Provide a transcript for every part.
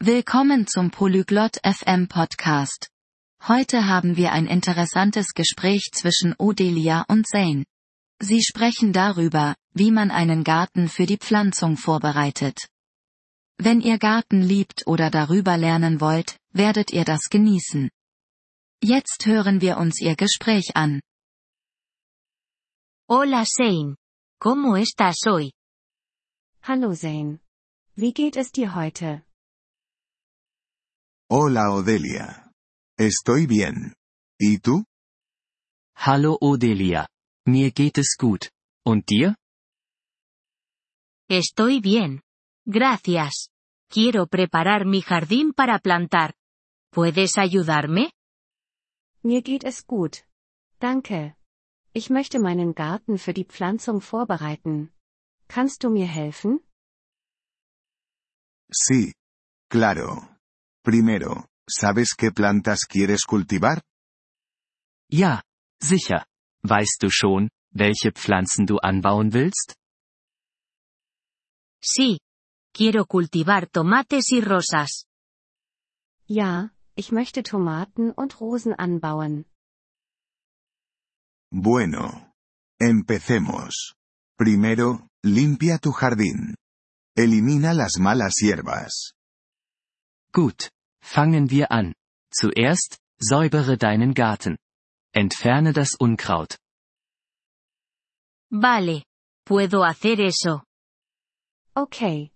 Willkommen zum Polyglot FM Podcast. Heute haben wir ein interessantes Gespräch zwischen Odelia und Zane. Sie sprechen darüber, wie man einen Garten für die Pflanzung vorbereitet. Wenn ihr Garten liebt oder darüber lernen wollt, werdet ihr das genießen. Jetzt hören wir uns ihr Gespräch an. Hola Zane. ¿Cómo estás hoy? Hallo Zane. Wie geht es dir heute? Hola Odelia. Estoy bien. ¿Y tú? Hallo Odelia. Mir geht es gut. Und dir? Estoy bien. Gracias. Quiero preparar mi jardín para plantar. ¿Puedes ayudarme? Mir geht es gut. Danke. Ich möchte meinen Garten für die Pflanzung vorbereiten. Kannst du mir helfen? Sí. Claro. Primero, ¿sabes qué plantas quieres cultivar? Ja, sicher. Weißt du schon, welche Pflanzen du anbauen willst? Sí. Quiero cultivar tomates y rosas. Ja, ich möchte Tomaten und Rosen anbauen. Bueno. Empecemos. Primero, limpia tu jardín. Elimina las malas hierbas. Gut. Fangen wir an. Zuerst, säubere deinen Garten. Entferne das Unkraut. Vale. Puedo hacer eso. Okay.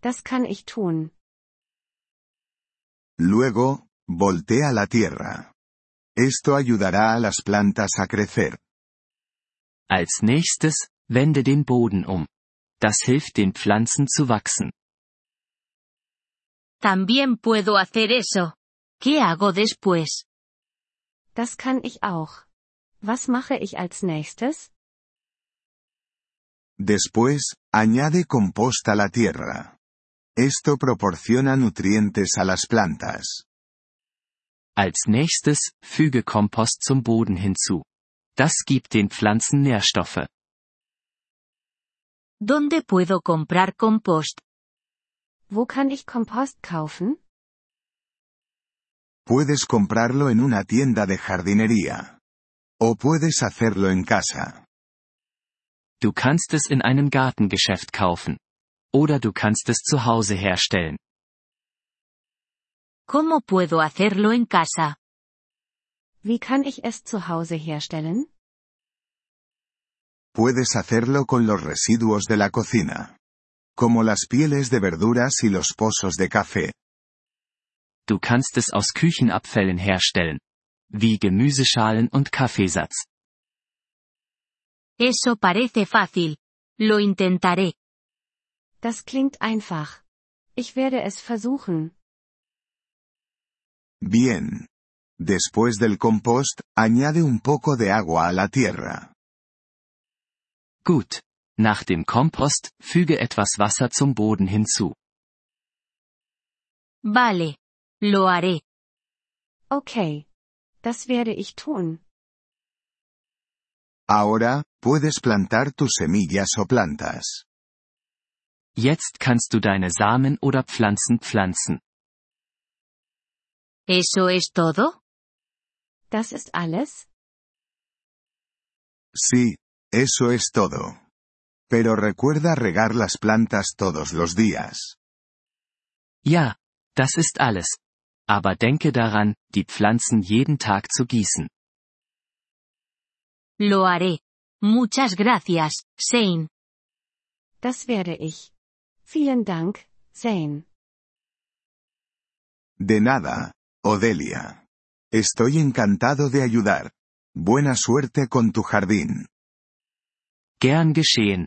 Das kann ich tun. Luego, voltea la tierra. Esto ayudará a las plantas a crecer. Als nächstes, wende den Boden um. Das hilft den Pflanzen zu wachsen. También puedo hacer eso. ¿Qué hago después? Das kann ich auch. Was mache ich als nächstes? Después, añade compost a la tierra. Esto proporciona nutrientes a las plantas. Als nächstes, füge Kompost zum Boden hinzu. Das gibt den Pflanzen Nährstoffe. ¿Dónde puedo comprar compost? Wo kann ich Kompost kaufen? Puedes comprarlo en una tienda de jardinería. O puedes hacerlo en casa. Du kannst es in einem Gartengeschäft kaufen. Oder du kannst es zu Hause herstellen. ¿Cómo puedo hacerlo en casa? Wie kann ich es zu Hause herstellen? Puedes hacerlo con los residuos de la cocina. Como las pieles de verduras y los pozos de café. Du kannst es aus Küchenabfällen herstellen. Wie Gemüseschalen und Kaffeesatz. Eso parece fácil. Lo intentaré. Das klingt einfach. Ich werde es versuchen. Bien. Después del compost, añade un poco de agua a la tierra. Gut. Nach dem Kompost, füge etwas Wasser zum Boden hinzu. Vale. Lo haré. Okay. Das werde ich tun. Ahora, puedes plantar tus semillas o plantas. Jetzt kannst du deine Samen oder Pflanzen pflanzen. ¿Eso es todo? Das ist alles? Sí, eso es todo. Pero recuerda regar las plantas todos los días. Ja, das ist alles. Aber denke daran, die Pflanzen jeden Tag zu gießen. Lo haré. Muchas gracias, Zane. Das werde ich. Vielen Dank, Zane. De nada, Odelia. Estoy encantado de ayudar. Buena suerte con tu jardín. Gern geschehen.